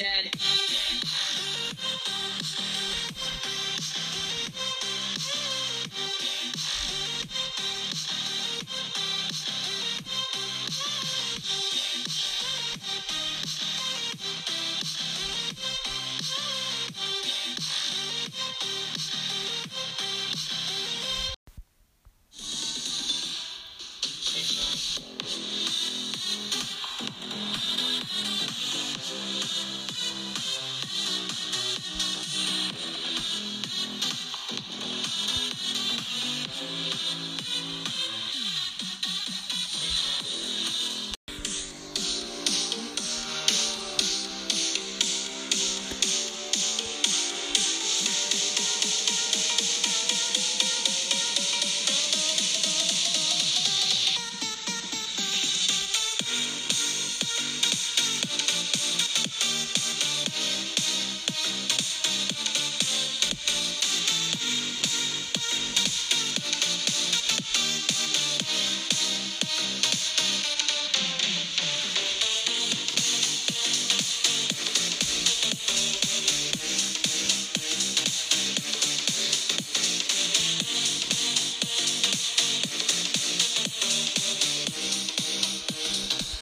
dead.